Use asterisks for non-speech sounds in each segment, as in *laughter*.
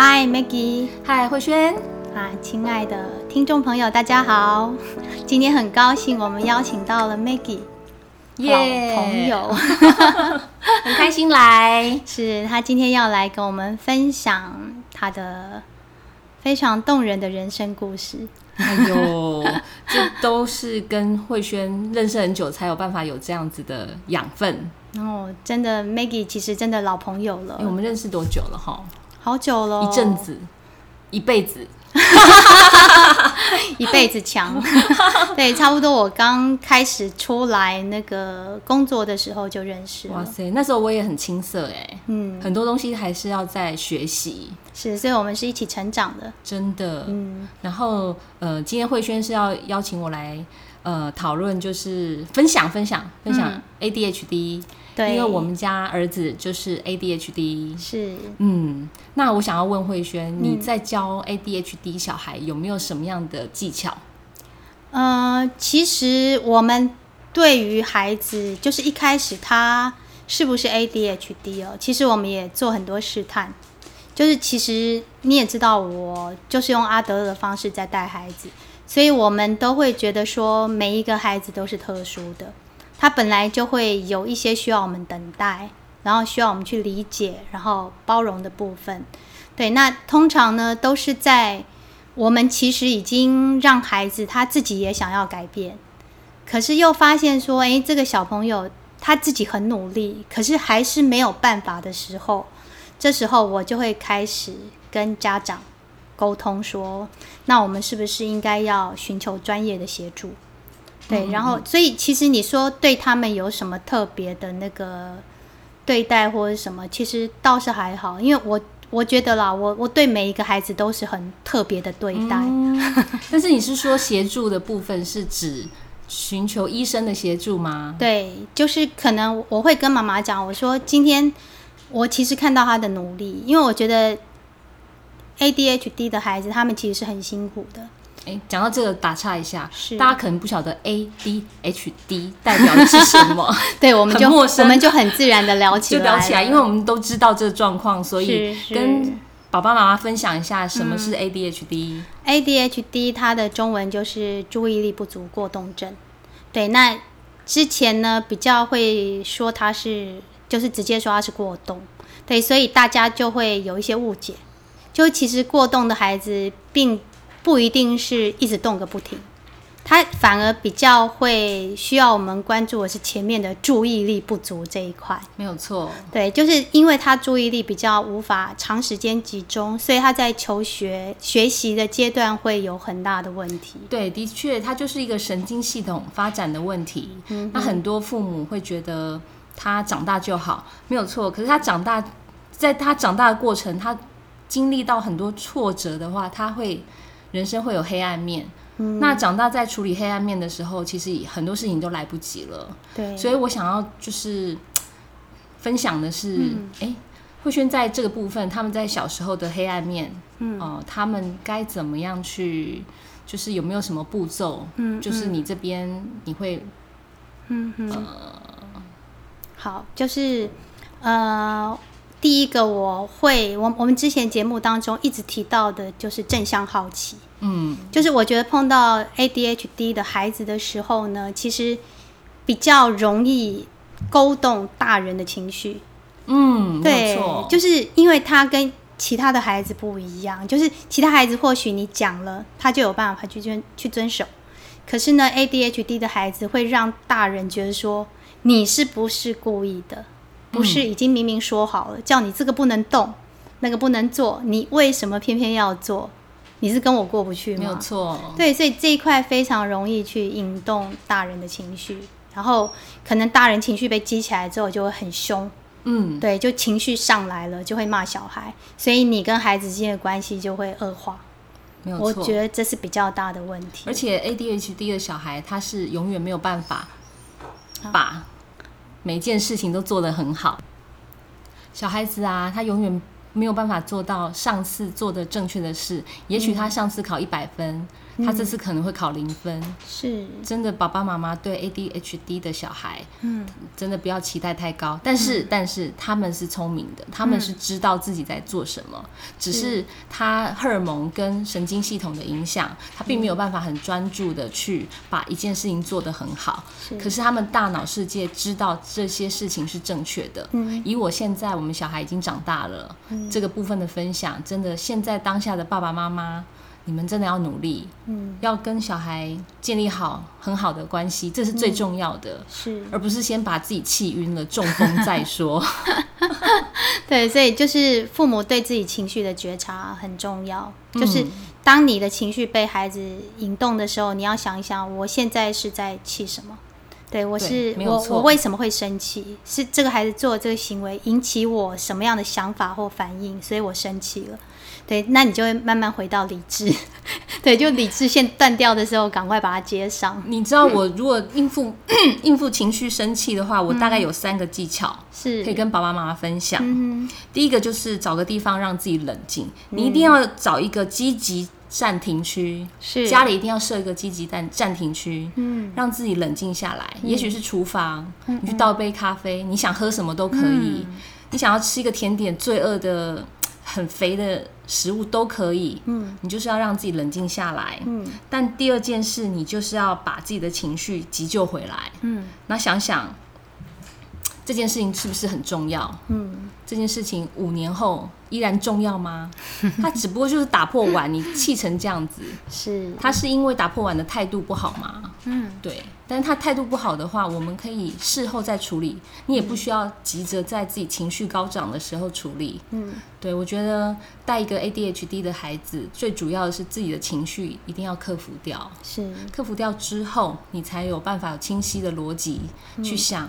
嗨，Maggie，嗨，慧萱，啊，亲爱的听众朋友，大家好！今天很高兴，我们邀请到了 Maggie，耶老朋友，*laughs* 很开心来。*laughs* 是他今天要来跟我们分享他的非常动人的人生故事。哎呦，*laughs* 这都是跟慧萱认识很久才有办法有这样子的养分。哦，真的，Maggie 其实真的老朋友了哎，，我们认识多久了哈？好久了，一阵，子，一辈子。*laughs* 一辈子强。*laughs* 对，差不多我刚开始出来那个工作的时候就认识了。哇塞，那时候我也很青涩哎，嗯，很多东西还是要在学习，是，所以我们是一起成长的。真的。嗯，然后呃，今天慧轩是要邀请我来呃讨论，就是分享分享分享嗯 ADHD，、对，因为我们家儿子就是 ADHD。是嗯，那我想要问慧萱，嗯你在教 ADHD 小孩有没有什么样的技巧？呃，其实我们对于孩子，就是一开始他是不是 ADHD 哦，其实我们也做很多试探。就是其实你也知道，我就是用阿德勒的方式在带孩子，所以我们都会觉得说，每一个孩子都是特殊的，他本来就会有一些需要我们等待，然后需要我们去理解，然后包容的部分。对，那通常呢都是在我们其实已经让孩子他自己也想要改变，可是又发现说，诶，这个小朋友他自己很努力，可是还是没有办法的时候，这时候我就会开始跟家长沟通说，那我们是不是应该要寻求专业的协助？对，然后所以其实你说对他们有什么特别的那个对待或者什么，其实倒是还好，因为我我觉得啦，我我对每一个孩子都是很特别的对待。*laughs* 但是你是说协助的部分是指寻求医生的协助吗？对，就是可能我会跟妈妈讲，我说今天我其实看到他的努力，因为我觉得 ADHD 的孩子他们其实是很辛苦的。哎，讲到这个打岔一下，是大家可能不晓得 ADHD 代表的是什么，*laughs* 对，我们就很陌生我们就很自然的聊起就聊起来，因为我们都知道这个状况，所以跟爸爸妈妈分享一下什么是 ADHD。ADHD 它的中文就是注意力不足过动症。对，那之前呢比较会说它是，就是直接说它是过动。对，所以大家就会有一些误解，就其实过动的孩子并不一定是一直动个不停，他反而比较会需要我们关注的是前面的注意力不足这一块。没有错，对，就是因为他注意力比较无法长时间集中，所以他在求学学习的阶段会有很大的问题。对，的确，他就是一个神经系统发展的问题。嗯那很多父母会觉得他长大就好，没有错。可是他长大，在他长大的过程，他经历到很多挫折的话，他会人生会有黑暗面。嗯那长大在处理黑暗面的时候，其实很多事情都来不及了。对，所以我想要就是分享的是，嗯哎、慧轩在这个部分，他们在小时候的黑暗面，嗯哦、他们该怎么样去，就是有没有什么步骤？嗯就是你这边你会嗯哼，好，就是呃，第一个我会，我我们之前节目当中一直提到的就是正向好奇。嗯就是我觉得碰到 ADHD 的孩子的时候呢，其实比较容易勾动大人的情绪。嗯，没对就是因为他跟其他的孩子不一样，就是其他孩子或许你讲了，他就有办法去遵去遵守。可是呢，ADHD 的孩子会让大人觉得说，你是不是故意的？不是已经明明说好了，叫你这个不能动，那个不能做，你为什么偏偏要做？你是跟我过不去吗？没有错，对，所以这一块非常容易去引动大人的情绪，然后可能大人情绪被激起来之后就会很凶，嗯，对，就情绪上来了就会骂小孩，所以你跟孩子之间的关系就会恶化。没有错。我觉得这是比较大的问题。而且 ADHD 的小孩，他是永远没有办法把每件事情都做得很好。小孩子啊，他永远没有办法做到上次做的正确的事。也许他上次考一百分，他这次可能会考零分。是，真的，爸爸妈妈对 ADHD 的小孩，嗯，真的不要期待太高。但是，但是他们是聪明的，他们是知道自己在做什么，只是他荷尔蒙跟神经系统的影响，他并没有办法很专注的去把一件事情做得很好。可是他们大脑世界知道这些事情是正确的。嗯，以我现在我们小孩已经长大了，这个部分的分享，真的现在当下的爸爸妈妈。你们真的要努力，嗯，要跟小孩建立好很好的关系，这是最重要的，是，而不是先把自己气晕了中风再说。*laughs* 对，所以就是父母对自己情绪的觉察很重要，就是当你的情绪被孩子引动的时候，你要想一想，我现在是在气什么？对我是我我为什么会生气？是这个孩子做这个行为引起我什么样的想法或反应，所以我生气了。对，那你就会慢慢回到理智。*laughs* 对，就理智线断掉的时候，赶快把它接上。你知道，我如果应付 *clears throat* 应付情绪生气的话，我大概有三个技巧是可以跟爸爸妈妈分享。第一个就是找个地方让自己冷静，你一定要找一个积极暂停区，是家里一定要设一个积极暂暂停区，嗯，让自己冷静下来。也许是厨房，你去倒杯咖啡，你想喝什么都可以。你想要吃一个甜点，罪恶的。很肥的食物都可以，嗯，你就是要让自己冷静下来，嗯。但第二件事，你就是要把自己的情绪急救回来，嗯。那想想这件事情是不是很重要？嗯，这件事情五年后。依然重要吗？他只不过就是打破碗，你气成这样子，是他是因为打破碗的态度不好吗？嗯，对。但是他态度不好的话，我们可以事后再处理，你也不需要急着在自己情绪高涨的时候处理。嗯，对。我觉得带一个 ADHD 的孩子，最主要的是自己的情绪一定要克服掉。是克服掉之后，你才有办法有清晰的逻辑去想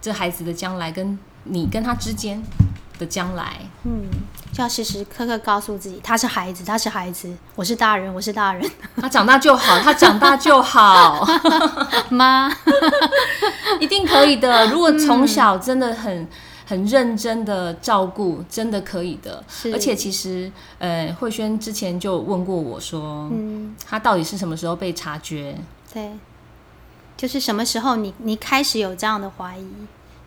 这孩子的将来跟你跟他之间。的将来，嗯，就要时时刻刻告诉自己，他是孩子，他是孩子，我是大人，我是大人，他长大就好，他长大就好，*laughs* 妈，一定可以的。如果从小真的很很认真的照顾，真的可以的。而且其实，呃，慧轩之前就问过我说，嗯，他到底是什么时候被察觉？对，就是什么时候你你开始有这样的怀疑？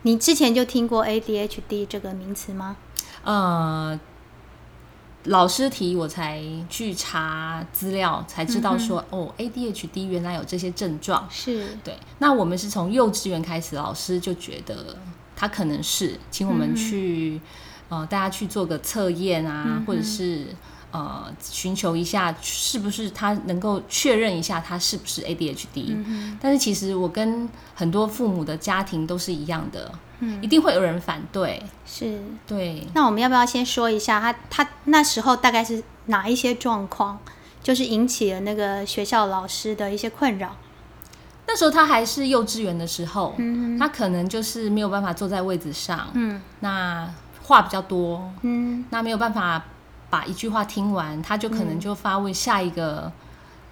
你之前就听过 ADHD 这个名词吗？呃，老师提我才去查资料，才知道说哦，ADHD 原来有这些症状。是对。那我们是从幼稚园开始，老师就觉得他可能是，请我们去呃，大家去做个测验啊，或者是。呃，寻求一下是不是他能够确认一下他是不是 ADHD？但是其实我跟很多父母的家庭都是一样的，嗯，一定会有人反对，是对。那我们要不要先说一下他他那时候大概是哪一些状况，就是引起了那个学校老师的一些困扰？那时候他还是幼稚园的时候，嗯，他可能就是没有办法坐在位置上，嗯，那话比较多，嗯，那没有办法。把一句话听完，他就可能就发问下一个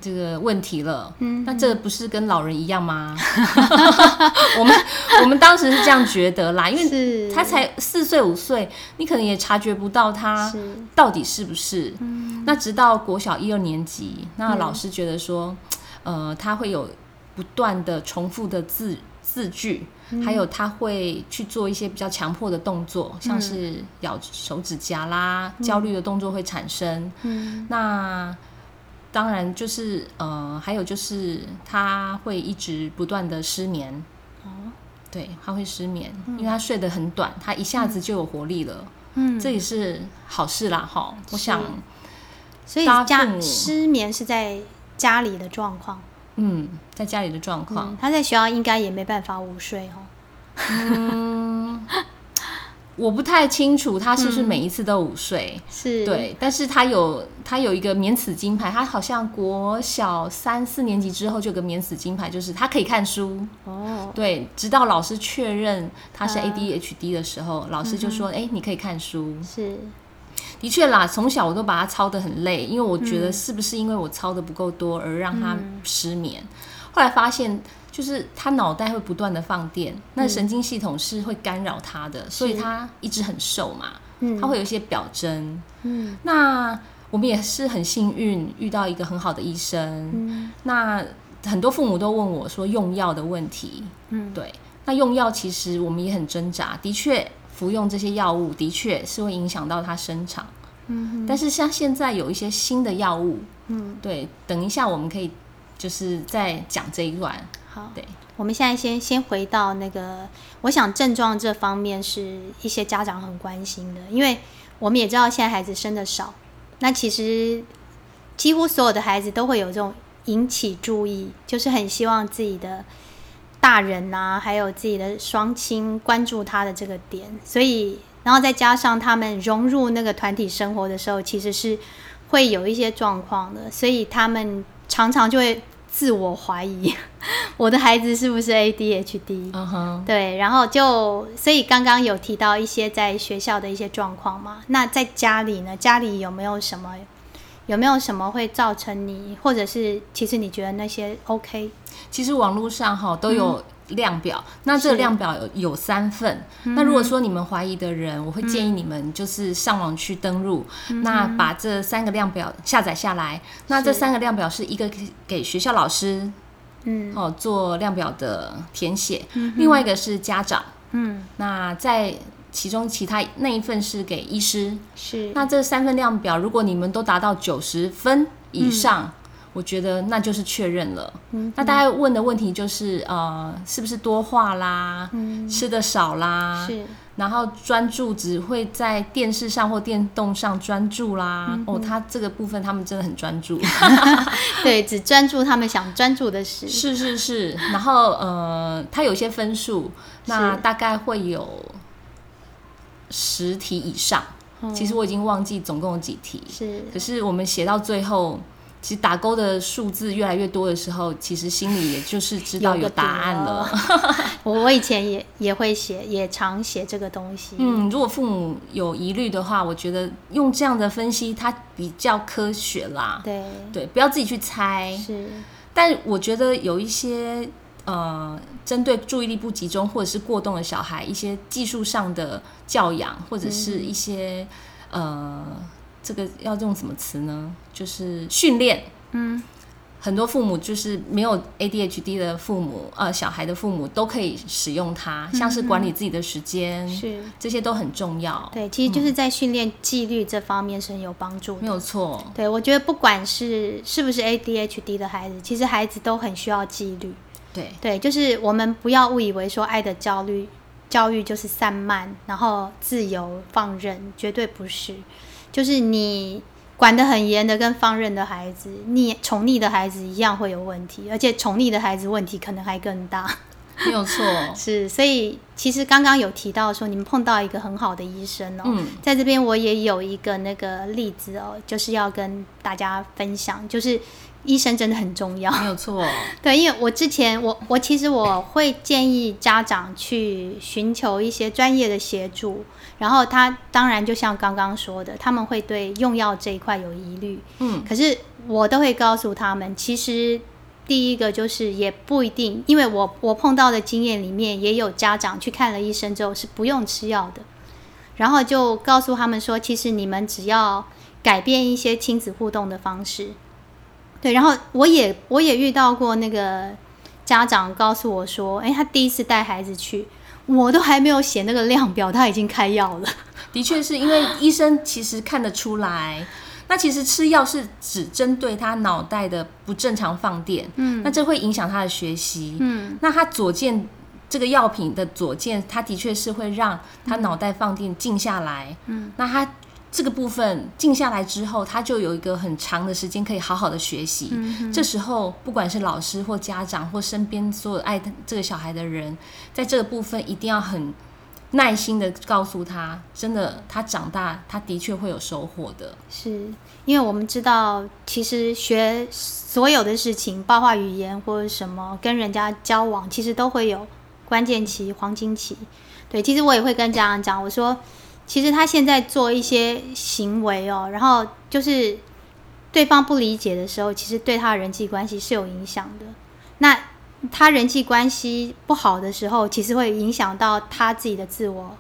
这个问题了。嗯，那这不是跟老人一样吗？*laughs* 我们我们当时是这样觉得啦，因为他才四岁五岁，你可能也察觉不到他到底是不是。那直到国小一二年级，那老师觉得说，呃，他会有不断的重复的字。字句，还有他会去做一些比较强迫的动作，像是咬手指甲啦，焦虑的动作会产生。嗯，那当然就是呃，还有就是他会一直不断的失眠。哦，对，他会失眠，因为他睡得很短，他一下子就有活力了。嗯，这也是好事啦，哈。我想，所以家失眠是在家里的状况。嗯，在家里的状况，他在学校应该也没办法午睡哦。嗯，我不太清楚他是不是每一次都午睡，是对，但是他有他有一个免死金牌，他好像国小三四年级之后就有个免死金牌，就是他可以看书哦。对，直到老师确认他是 ADHD 的时候，老师就说：“哎，你可以看书。”是。的确啦，从小我都把他操得很累，因为我觉得是不是因为我操的不够多而让他失眠。后来发现，就是他脑袋会不断的放电，那神经系统是会干扰他的，所以他一直很瘦嘛，他会有一些表征。嗯，那。我们也是很幸运遇到一个很好的医生。嗯那很多父母都问我说用药的问题，嗯，对，那用药其实我们也很挣扎，的确服用这些药物的确是会影响到他生长，嗯但是像现在有一些新的药物，嗯，对，等一下我们可以就是再讲这一段，好，对，我们现在先先回到那个，我想症状这方面是一些家长很关心的，因为我们也知道现在孩子生的少，那其实几乎所有的孩子都会有这种引起注意，就是很希望自己的大人呐、还有自己的双亲关注他的这个点，所以然后再加上他们融入那个团体生活的时候，其实是会有一些状况的，所以他们常常就会自我怀疑，*laughs* 我的孩子是不是 ADHD？嗯哼，对，然后就所以刚刚有提到一些在学校的一些状况嘛，那在家里呢？家里有没有什么？有没有什么会造成你，或者是其实你觉得那些 OK？其实网络上哈都有量表，那这个量表有有三份。那如果说你们怀疑的人，我会建议你们就是上网去登录，那把这三个量表下载下来。那这三个量表是一个给给学校老师嗯哦做量表的填写，另外一个是家长。嗯，那在其中其他那一份是给医师。是那这三份量表，如果你们都达到九十分以上，我觉得那就是确认了。嗯那大家问的问题就是，呃，是不是多话啦，嗯吃的少啦，是然后专注只会在电视上或电动上专注啦。嗯哦，他这个部分他们真的很专注。*laughs* 对，只专注他们想专注的事。是是是，然后呃，他有些分数，那大概会有十题以上。嗯其实我已经忘记总共有几题，是可是我们写到最后，其实打勾的数字越来越多的时候，其实心里也就是知道有答案了。我 *laughs* 我以前也也会写，也常写这个东西。嗯，如果父母有疑虑的话，我觉得用这样的分析，它比较科学啦。对，对，不要自己去猜。是但我觉得有一些呃，针对注意力不集中或者是过动的小孩，一些技术上的教养，或者是一些、呃，这个要用什么词呢？就是训练。嗯，很多父母就是没有 ADHD 的父母，呃，小孩的父母都可以使用它，像是管理自己的时间，是，这些都很重要。对，其实就是在训练纪律这方面是很有帮助的没。有错。对，我觉得不管是是不是 ADHD 的孩子，其实孩子都很需要纪律。对，对，就是我们不要误以为说爱的焦虑教育就是散漫，然后自由放任，绝对不是。就是你管得很严的跟放任的孩子，溺宠溺的孩子一样会有问题，而且宠溺的孩子问题可能还更大。没有错。*laughs* 是，所以其实刚刚有提到说你们碰到一个很好的医生哦，嗯在这边我也有一个那个例子哦，就是要跟大家分享，就是医生真的很重要。没有错。*laughs* 对，因为我之前我我其实我会建议家长去寻求一些专业的协助，然后他当然就像刚刚说的，他们会对用药这一块有疑虑，嗯，可是我都会告诉他们，其实第一个就是也不一定，因为我我碰到的经验里面也有家长去看了医生之后是不用吃药的，然后就告诉他们说，其实你们只要改变一些亲子互动的方式，对，然后我也我也遇到过那个家长告诉我说，哎，他第一次带孩子去。我都还没有写那个量表，他已经开药了。*laughs* 的确是因为医生其实看得出来，那其实吃药是只针对他脑袋的不正常放电，嗯，那这会影响他的学习，嗯，那他左键这个药品的左键，他的确是会让他脑袋放电静下来，嗯，那他这个部分静下来之后，他就有一个很长的时间可以好好的学习。嗯这时候，不管是老师或家长或身边所有爱这个小孩的人，在这个部分一定要很耐心的告诉他，真的，他长大他的确会有收获的。是因为我们知道，其实学所有的事情，包括语言或者什么，跟人家交往，其实都会有关键期、黄金期。对，其实我也会跟家长讲，我说，其实他现在做一些行为哦，然后就是对方不理解的时候，其实对他人际关系是有影响的。那他人际关系不好的时候，其实会影响到他自己的自我，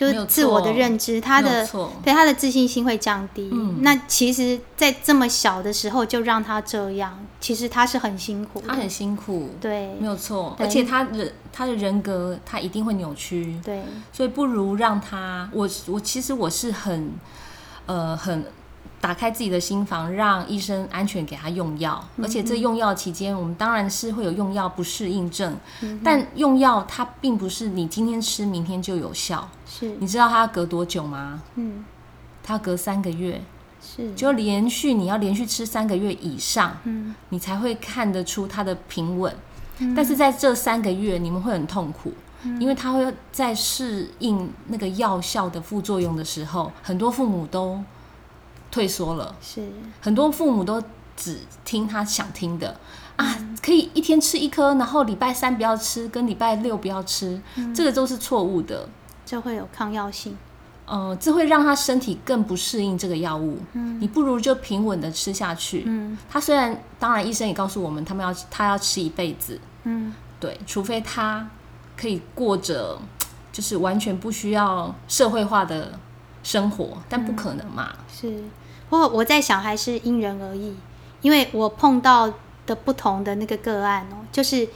就是自我的认知，他的对他的自信心会降低。嗯那其实，在这么小的时候就让他这样，其实他是很辛苦。他很辛苦，对没有错，而且他的他的人格他一定会扭曲，对所以不如让他，我我其实我是很呃很打开自己的心房，让医生安全给他用药，而且这用药期间，我们当然是会有用药不适应症，但用药它并不是你今天吃明天就有效，是。你知道它要隔多久吗？嗯。它隔三个月，是。就连续你要连续吃三个月以上，嗯。你才会看得出它的平稳。但是在这三个月，你们会很痛苦，因为他会在适应那个药效的副作用的时候，很多父母都退缩了，是。很多父母都只听他想听的。啊，可以一天吃一颗，然后礼拜三不要吃，跟礼拜六不要吃，这个都是错误的。就会有抗药性。呃，这会让他身体更不适应这个药物。你不如就平稳的吃下去。嗯。他虽然，当然医生也告诉我们，他们要他要吃一辈子，嗯。对，除非他可以过着就是完全不需要社会化的生活，但不可能嘛。是，不过我在想还是因人而异，因为我碰到的不同的那个个案哦，就是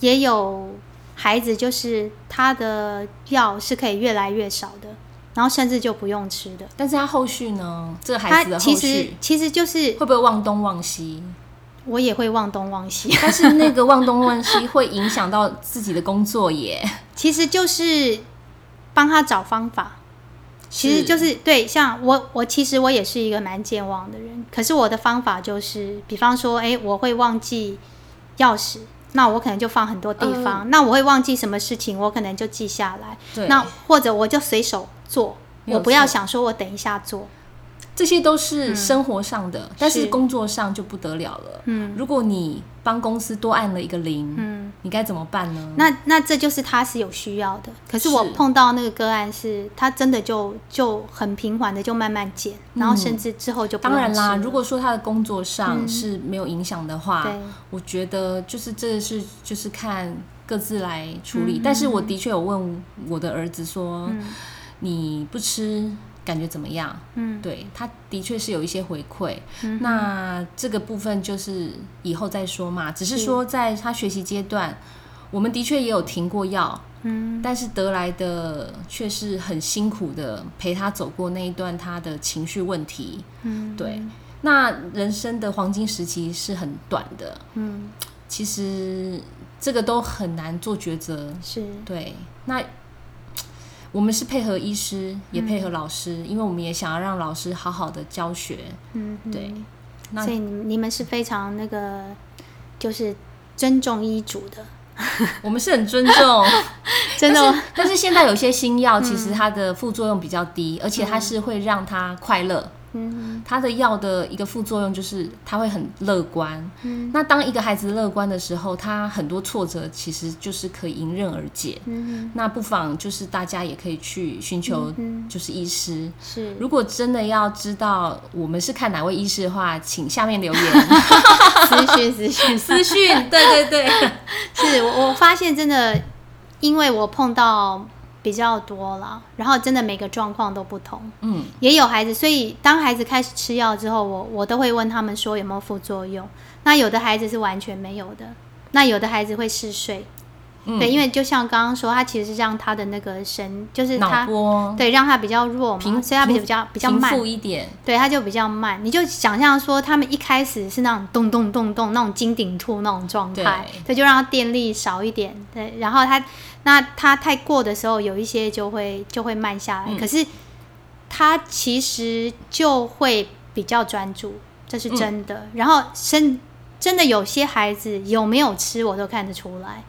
也有孩子，就是他的药是可以越来越少的，然后甚至就不用吃的。但是他后续呢？这个孩子其实其实就是会不会忘东忘西？我也会忘东忘西，但是那个忘东忘西会影响到自己的工作耶。*laughs* 其实就是帮他找方法。其实就是对，像我，我其实我也是一个蛮健忘的人，可是我的方法就是，比方说，哎，我会忘记钥匙，那我可能就放很多地方，那我会忘记什么事情，我可能就记下来，那或者我就随手做，我不要想说我等一下做，这些都是生活上的，但是是。工作上就不得了了。嗯。如果你帮公司多按了一个零，嗯，你该怎么办呢？那那这就是他是有需要的，可是我碰到那个个案是，他真的就就很平缓的就慢慢减，然后甚至之后就不当然啦，如果说他的工作上是没有影响的话，对。我觉得就是这是就是看各自来处理。嗯但是我的确有问我的儿子说，嗯你不吃感觉怎么样？嗯对，他的确是有一些回馈。嗯那这个部分就是以后再说嘛。只是是说在他学习阶段，我们的确也有停过药，嗯但是得来的却是很辛苦的陪他走过那一段他的情绪问题。嗯，对，那人生的黄金时期是很短的，嗯其实这个都很难做抉择。是对，那我们是配合医师，也配合嗯老师，因为我们也想要让老师好好的教学。嗯对，那所以你你们是非常那个就是尊重医嘱的，*laughs* 我们是很尊重，*laughs* 真的但是吗但是现在有些新药，其实它的副作用比较低，而且它是会让他快乐。嗯它的药的一个副作用就是他会很乐观。嗯那当一个孩子乐观的时候，他很多挫折其实就是可以迎刃而解。嗯那不妨就是大家也可以去寻求嗯就是医师。是如果真的要知道我们是看哪位医师的话，请下面留言 *laughs* 私讯私讯私讯。对对对，*laughs* 是我我发现真的，因为我碰到比较多了，然后真的每个状况都不同，嗯，也有孩子，所以当孩子开始吃药之后，我我都会问他们说有没有副作用。那有的孩子是完全没有的，那有的孩子会嗜睡，嗯对，因为就像刚刚说，他其实是让他的那个神，就是脑他波对让他比较弱嘛，平所以他比平较比较慢，复一点。对，他就比较慢。你就想象说，他们一开始是那种咚咚咚咚那种金顶兔那种状态，对，就让他电力少一点，对，然后他那他太过的时候，有一些就会就会慢下来，嗯可是他其实就会比较专注，这是真的。然后真真的有些孩子有没有吃，我都看得出来。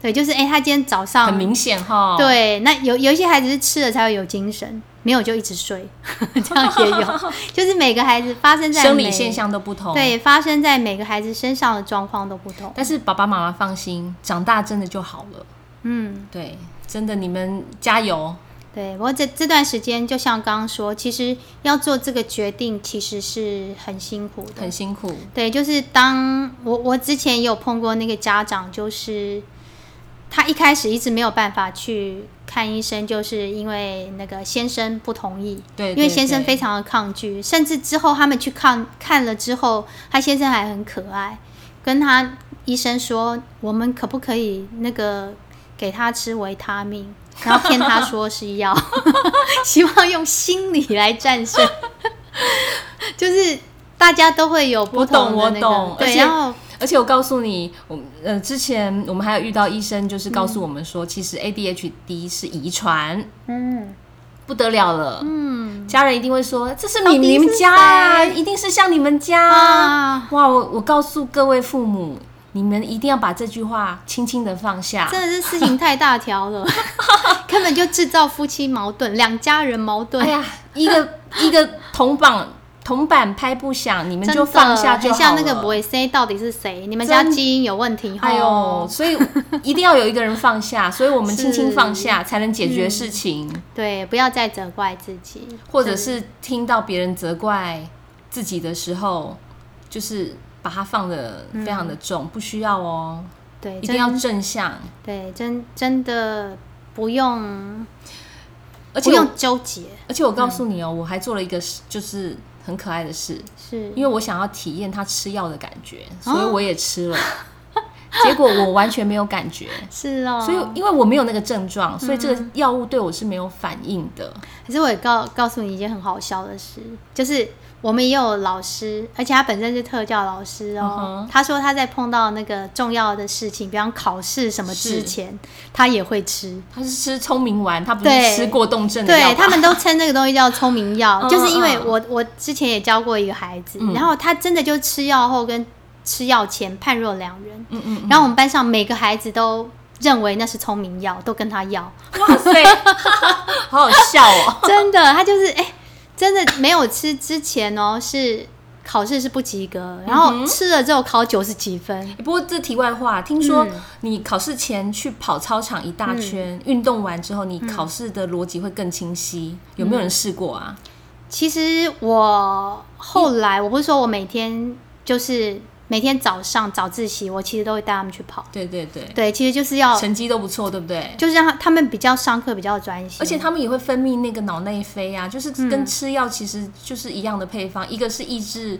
对，就是哎、诶他今天早上很明显哈，，对，那有有一些孩子是吃了才会有精神，没有就一直睡，*laughs* 这样也有。*laughs* 就是每个孩子发生在生理现，象都不同。，对，发生在每个孩子身上的状况都不同。但是爸爸妈妈放心，长大真的就好了。嗯，对，真的你们加油。对。不过这这段时间，就像刚刚说，其实要做这个决定，其实是很辛苦的很。辛苦，对，就是当我我之前也有碰过那个家长，就是他一开始一直没有办法去看医生，就是因为那个先生不同意，对，因为先生非常的抗拒，甚至之后他们去看看了之后，他先生还很可爱，跟他医生说，我们可不可以那个给他吃维他命，然后骗他说是药，*laughs* 希望用心理来战胜，*laughs* 就是大家都会有不同的那个对，而且我告诉你，我们呃之前我们还有遇到医生，就是告诉我们说，其实 ADHD 是遗传，嗯不得了了。嗯家人一定会说，这是你你们家啊，一定是像你们家啊，哇！我我告诉各位父母，你们一定要把这句话轻轻的放下。真的是事情太大条了，*laughs* 根本就制造夫妻矛盾，两家人矛盾。哎呀，一个一个铜板铜板拍不响，你们就放下就像那个 boy C 到底是谁？你们家基因有问题？哎呦，所以一定要有一个人放下，*laughs* 所以我们轻轻放下，才能解决事情，对，不要再责怪自己，或者是听到别人责怪自己的时候，就是把它放的非常的重，不需要哦，对，一定要正向，对，真真的不用而且不用纠结，而且我告诉你哦，我还做了一个事，就是很可爱的事，是因为我想要体验他吃药的感觉，哦所以我也吃了。*laughs* 结果我完全没有感觉，是哦。所以因为我没有那个症状，所以这嗯个药物对我是没有反应的。可是我也告告诉你一件很好笑的事，就是我们也有老师，而且他本身是特教老师哦。嗯他说他在碰到那个重要的事情，比方考试什么之前，他也会吃。他是吃聪明丸，他不是吃过动症的药对他们都称这个东西叫聪明药，*laughs* 嗯就是因为嗯。我我之前也教过一个孩子，嗯。然后他真的就吃药后跟吃药前判若两人，嗯嗯，然后我们班上每个孩子都认为那是聪明药，都跟他要，哇塞，*laughs* 好好笑哦。*laughs* 真的，他就是哎、真的没有吃之前哦是考试是不及格，然后吃了之后考九十几分，不过这题外话，听说嗯。你考试前去跑操场一大圈，运动完之后，你考试的逻辑会更清晰。有没有人试过啊？其实我后来我不是说我每天就是每天早上早自习，我其实都会带他们去跑。对对对，对，其实就是要成绩都不错，对不对？就是让他他们比较上课比较专心，而且他们也会分泌那个脑内啡啊，就是跟吃药其实就是一样的配方，一个是抑制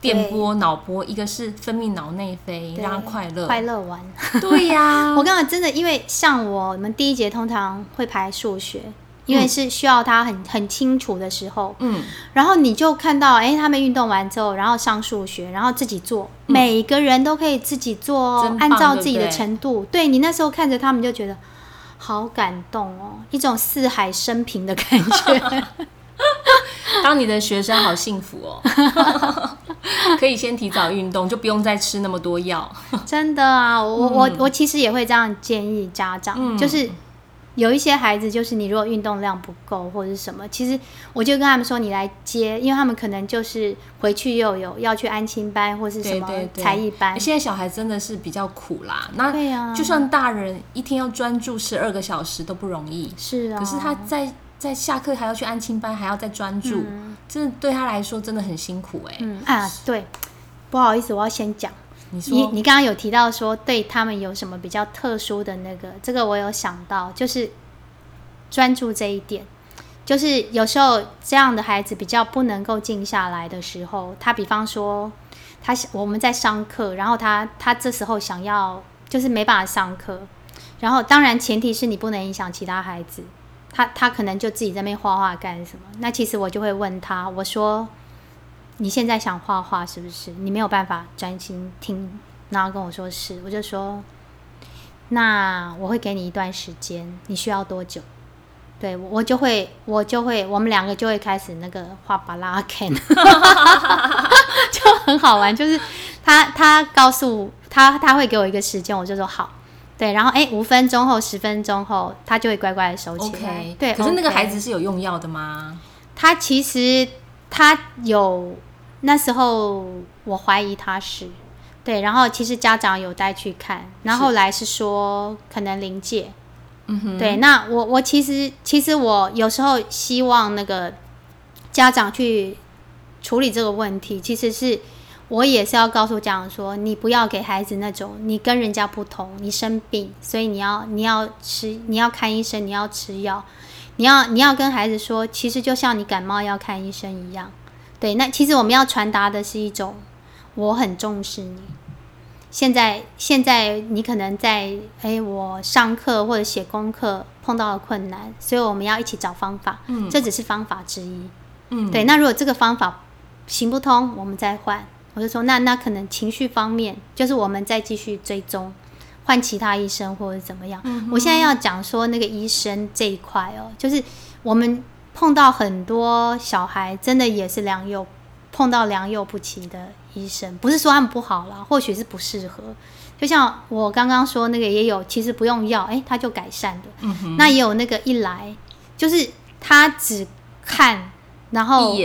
电波、脑波，一个是分泌脑内啡，对让他快乐。快乐玩。对呀、*laughs* 我刚刚真的，因为像我们第一节通常会排数学，因为是需要他很很清楚的时候，嗯，然后你就看到，哎、他们运动完之后，然后上数学，然后自己做，每个人都可以自己做哦按照自己的程度。对你那时候看着他们就觉得好感动哦，一种四海升平的感觉。*laughs* 当你的学生好幸福哦，*laughs* 可以先提早运动，就不用再吃那么多药。真的啊，我我我其实也会这样建议家长，嗯。就是有一些孩子，就是你如果运动量不够或者是什么，其实我就跟他们说，你来接，因为他们可能就是回去又有要去安亲班或是什么才艺班，现在小孩真的是比较苦啦，那对啊。就算大人一天要专注十二个小时都不容易，是啊，可是他在在下课还要去安亲班，还要再专注，真的对他来说真的很辛苦哎、嗯啊，对，不好意思，我要先讲。你你刚刚有提到说对他们有什么比较特殊的那个，这个我有想到，就是专注这一点。就是有时候这样的孩子比较不能够静下来的时候，他比方说他我们在上课，然后他他这时候想要就是没办法上课，然后当然前提是你不能影响其他孩子，他他可能就自己在那边画画干什么？那其实我就会问他，我说你现在想画画是不是？你没有办法专心听，然后跟我说是，我就说，那我会给你一段时间，你需要多久？对我我就会我就会我们两个就会开始那个画巴拉 can，*laughs* 就很好玩，就是他他告诉他他会给我一个时间，我就说好。对，然后哎，五分钟后、十分钟后，他就会乖乖的收起来。对，可是那个孩子是有用药的吗？他其实他有那时候我怀疑他是。对，然后其实家长有带去看，然后后来是说可能临界，嗯哼，对，那我我其实其实我有时候希望那个家长去处理这个问题，其实是我也是要告诉家长说，你不要给孩子那种你跟人家不同，你生病，所以你要你要吃，你要看医生，你要吃药，你要你要跟孩子说，其实就像你感冒要看医生一样。对，那其实我们要传达的是一种我很重视你。现在现在你可能在哎，我上课或者写功课碰到了困难，所以我们要一起找方法。嗯，这只是方法之一。嗯，对。那如果这个方法行不通，我们再换。我就说，那那可能情绪方面，就是我们再继续追踪，换其他医生或者怎么样。我现在要讲说那个医生这一块哦，就是我们碰到很多小孩，真的也是良莠碰到良莠不齐的医生，不是说他们不好啦，或许是不适合。就像我刚刚说那个也有，其实不用药，哎，他就改善的。嗯那也有那个一来就是他只看，然后。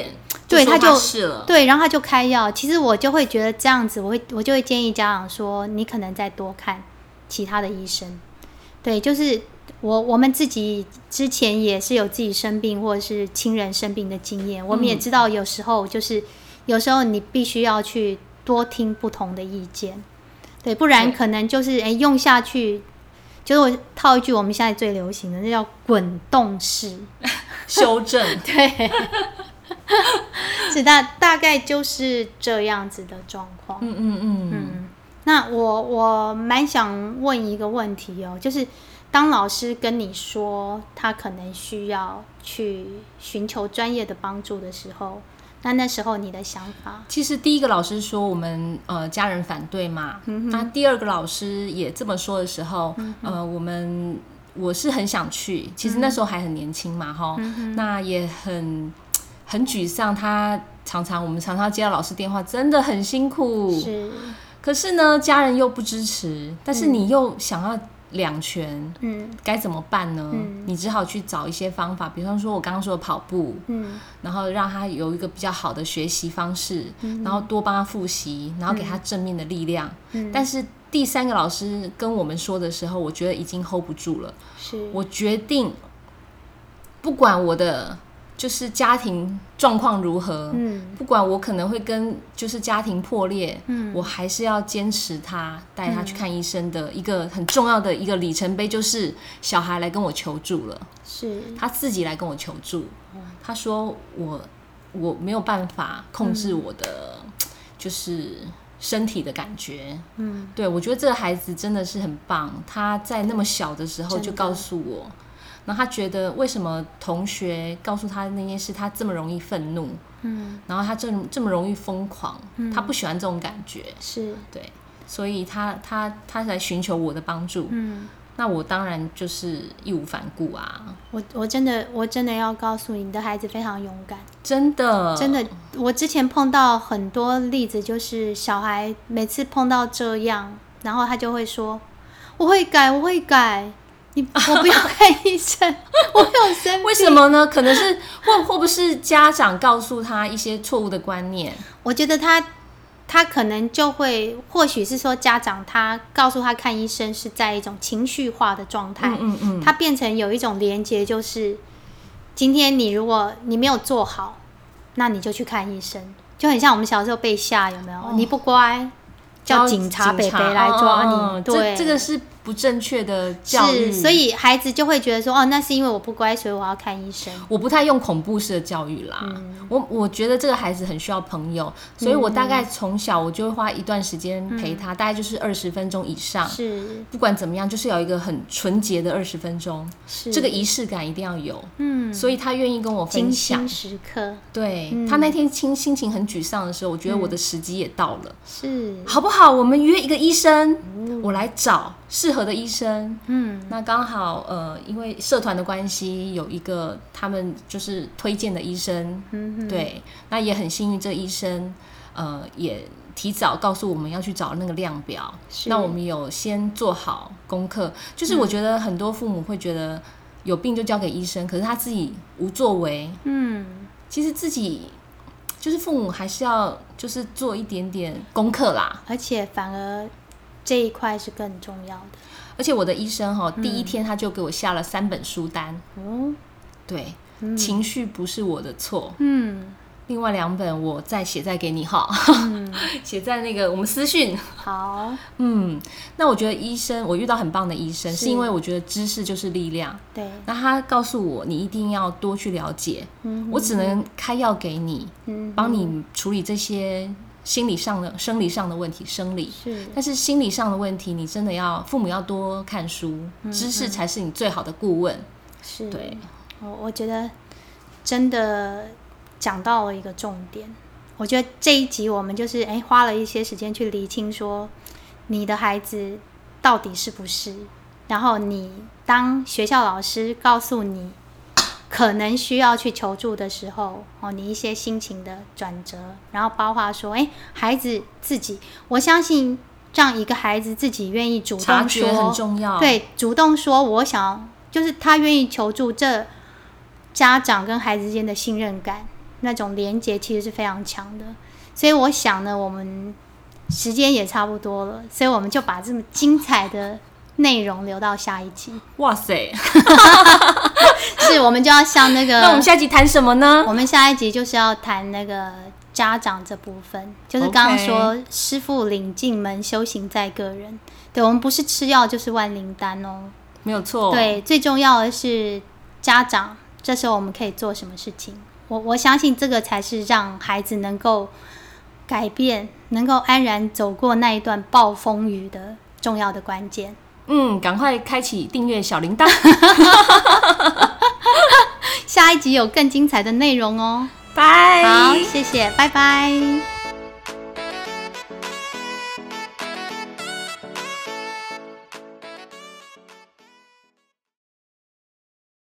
对，他就对，然后他就开药。其实我就会觉得这样子，我会我就会建议家长说，你可能再多看其他的医生。对，就是我我们自己之前也是有自己生病或者是亲人生病的经验，我们也知道有时候就是有时候你必须要去多听不同的意见，对，不然可能就是哎用下去，就是我套一句我们现在最流行的，那叫滚动式 *laughs* *laughs* 修正，对。*laughs* 是大大概就是这样子的状况。嗯嗯嗯嗯。那我我蛮想问一个问题哦，就是当老师跟你说他可能需要去寻求专业的帮助的时候，那那时候你的想法？其实第一个老师说我们呃家人反对嘛，那第二个老师也这么说的时候，呃我们我是很想去，其实那时候还很年轻嘛哈，那也很。很沮丧，他常常我们常常接到老师电话，真的很辛苦。是，可是呢，家人又不支持，但是你又想要两全，嗯，该怎么办呢？嗯，你只好去找一些方法，比方说我刚刚说的跑步，嗯，然后让他有一个比较好的学习方式，然后多帮他复习，然后给他正面的力量。嗯，但是第三个老师跟我们说的时候，我觉得已经 hold 不住了。是，我决定不管我的。就是家庭状况如何，嗯，不管我可能会跟就是家庭破裂，嗯，我还是要坚持他带他去看医生的一个很重要的一个里程碑，就是小孩来跟我求助了，是。他自己来跟我求助，他说我我没有办法控制我的就是身体的感觉，嗯，对我觉得这个孩子真的是很棒，他在那么小的时候就告诉我。然后他觉得为什么同学告诉他那件事，他这么容易愤怒，嗯，然后他这这么容易疯狂，他不喜欢这种感觉，是。对，所以他他他来寻求我的帮助，嗯，那我当然就是义无反顾啊。我我真的我真的要告诉你，你的孩子非常勇敢，真的。真的。我之前碰到很多例子，就是小孩每次碰到这样，然后他就会说我会改，我会改。我不要看医生，我有生 *laughs* 为什么呢？可能是或或不是家长告诉他一些错误的观念。我觉得他他可能就会，或许是说家长他告诉他看医生是在一种情绪化的状态。嗯嗯嗯，他变成有一种连接，就是今天你如果你没有做好，那你就去看医生，就很像我们小时候被吓，有没有？你不乖，叫警察北北来抓你。对，这个是。不正确的教育，所以孩子就会觉得说，哦，那是因为我不乖，所以我要看医生。我不太用恐怖式的教育啦，我我觉得这个孩子很需要朋友，所以我大概从小我就会花一段时间陪他，大概就是二十分钟以上。是，不管怎么样，就是有一个很纯洁的二十分钟，是。这个仪式感一定要有。嗯，所以他愿意跟我分享。时刻。对他那天心心情很沮丧的时候，我觉得我的时机也到了，是。好不好？我们约一个医生，我来找适合。的医生，嗯，那刚好，呃，因为社团的关系，有一个他们就是推荐的医生，嗯，对，那也很幸运，这医生，呃，也提早告诉我们要去找那个量表，那我们有先做好功课，就是我觉得很多父母会觉得有病就交给医生，可是他自己无作为，嗯，其实自己就是父母还是要就是做一点点功课啦，而且反而。这一块是更重要的，而且我的医生哈，第一天他就给我下了三本书单。哦，对，情绪不是我的错。嗯，另外两本我再写再给你哈，*laughs* 写在那个我们私讯。好，嗯，那我觉得医生，我遇到很棒的医生，是。是因为我觉得知识就是力量。对，那他告诉我，你一定要多去了解，嗯我只能开药给你，嗯，帮你处理这些心理上的、生理上的问题，生理。是但是心理上的问题，你真的要父母要多看书，嗯知识才是你最好的顾问。是，对，我我觉得真的讲到了一个重点。我觉得这一集我们就是哎花了一些时间去厘清，说你的孩子到底是不是，然后你当学校老师告诉你可能需要去求助的时候，哦，你一些心情的转折，然后包括说，哎，孩子自己，我相信让一个孩子自己愿意主动说很说，重要。，对，主动说我想，就是他愿意求助，这家长跟孩子之间的信任感，那种连接其实是非常强的。所以我想呢，我们时间也差不多了，所以我们就把这么精彩的内容留到下一集。哇塞，*laughs* 是，我们就要像那个，*laughs* 那我们下一集谈什么呢？我们下一集就是要谈那个家长这部分，就是刚刚说师傅领进门，修行在个人。对，我们不是吃药就是万灵丹哦。没有错，，对，最重要的是家长，这时候我们可以做什么事情？我我相信这个才是让孩子能够改变、能够安然走过那一段暴风雨的重要的关键。嗯，赶快开启订阅小铃铛，*laughs* 下一集有更精彩的内容哦。拜。好，谢谢，拜拜。